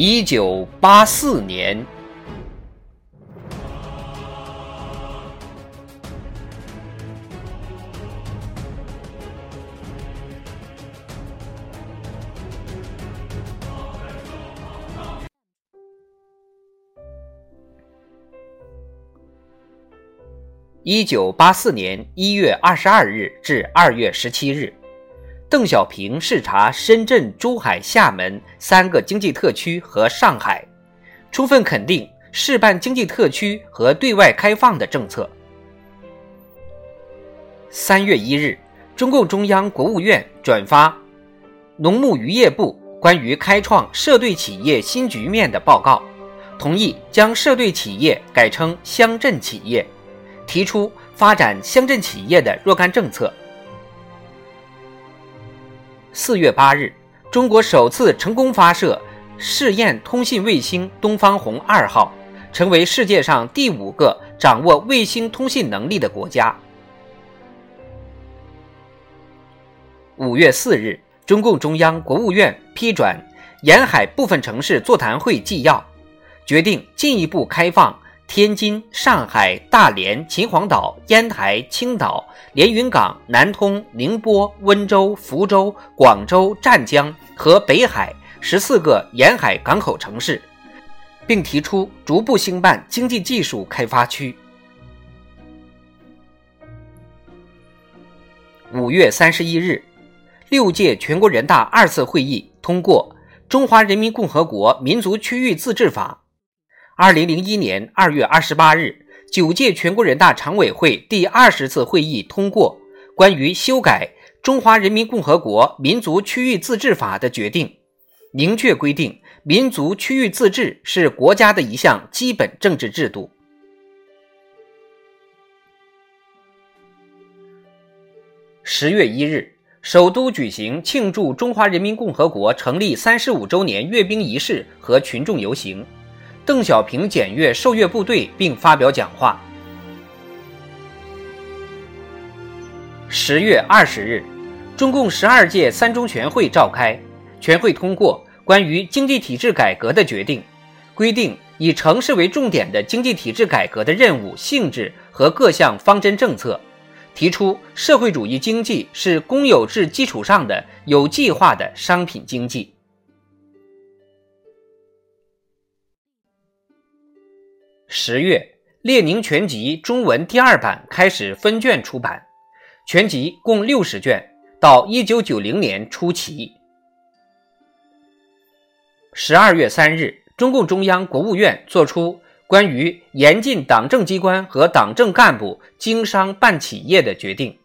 一九八四年，一九八四年一月二十二日至二月十七日。邓小平视察深圳、珠海、厦门三个经济特区和上海，充分肯定示办经济特区和对外开放的政策。三月一日，中共中央、国务院转发农牧渔业部关于开创涉队企业新局面的报告，同意将涉队企业改称乡镇企业，提出发展乡镇企业的若干政策。四月八日，中国首次成功发射试验通信卫星“东方红二号”，成为世界上第五个掌握卫星通信能力的国家。五月四日，中共中央、国务院批转沿海部分城市座谈会纪要，决定进一步开放。天津、上海、大连、秦皇岛、烟台、青岛、连云港、南通、宁波、温州、福州、广州、湛江和北海十四个沿海港口城市，并提出逐步兴办经济技术开发区。五月三十一日，六届全国人大二次会议通过《中华人民共和国民族区域自治法》。二零零一年二月二十八日，九届全国人大常委会第二十次会议通过关于修改《中华人民共和国民族区域自治法》的决定，明确规定民族区域自治是国家的一项基本政治制度。十月一日，首都举行庆祝中华人民共和国成立三十五周年阅兵仪式和群众游行。邓小平检阅受阅部队并发表讲话。十月二十日，中共十二届三中全会召开，全会通过关于经济体制改革的决定，规定以城市为重点的经济体制改革的任务性质和各项方针政策，提出社会主义经济是公有制基础上的有计划的商品经济。十月，《列宁全集》中文第二版开始分卷出版，全集共六十卷，到一九九零年出齐。十二月三日，中共中央、国务院作出关于严禁党政机关和党政干部经商办企业的决定。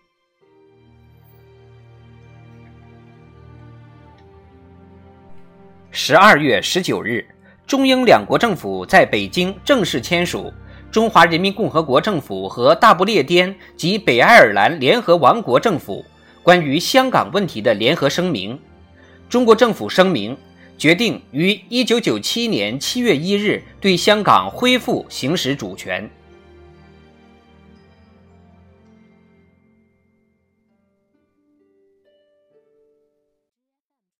十二月十九日。中英两国政府在北京正式签署《中华人民共和国政府和大不列颠及北爱尔兰联合王国政府关于香港问题的联合声明》。中国政府声明决定于1997年7月1日对香港恢复行使主权。